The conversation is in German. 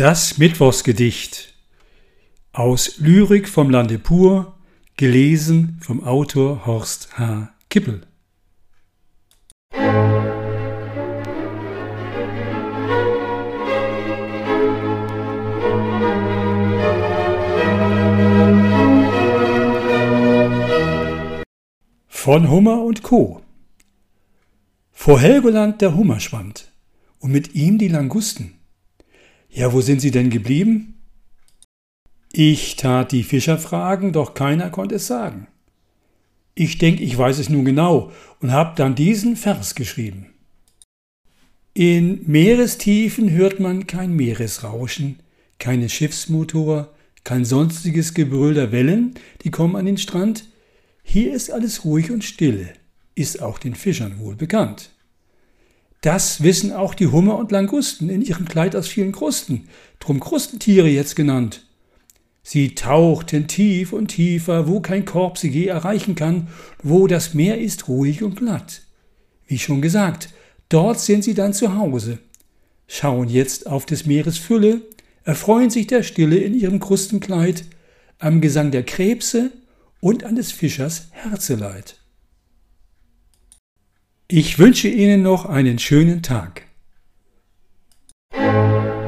Das Mittwochsgedicht aus Lyrik vom Lande pur, gelesen vom Autor Horst H. Kippel. Von Hummer und Co. Vor Helgoland der Hummer schwammt und mit ihm die Langusten. Ja, wo sind sie denn geblieben? Ich tat die Fischer fragen, doch keiner konnte es sagen. Ich denk, ich weiß es nun genau und hab dann diesen Vers geschrieben. In Meerestiefen hört man kein Meeresrauschen, keine Schiffsmotor, kein sonstiges Gebrüll der Wellen, die kommen an den Strand. Hier ist alles ruhig und stille, ist auch den Fischern wohl bekannt. Das wissen auch die Hummer und Langusten in ihrem Kleid aus vielen Krusten, drum Krustentiere jetzt genannt. Sie tauchten tief und tiefer, wo kein Korb sie je erreichen kann, wo das Meer ist ruhig und glatt. Wie schon gesagt, dort sind sie dann zu Hause, schauen jetzt auf des Meeres Fülle, erfreuen sich der Stille in ihrem Krustenkleid, am Gesang der Krebse und an des Fischers Herzeleid. Ich wünsche Ihnen noch einen schönen Tag. Musik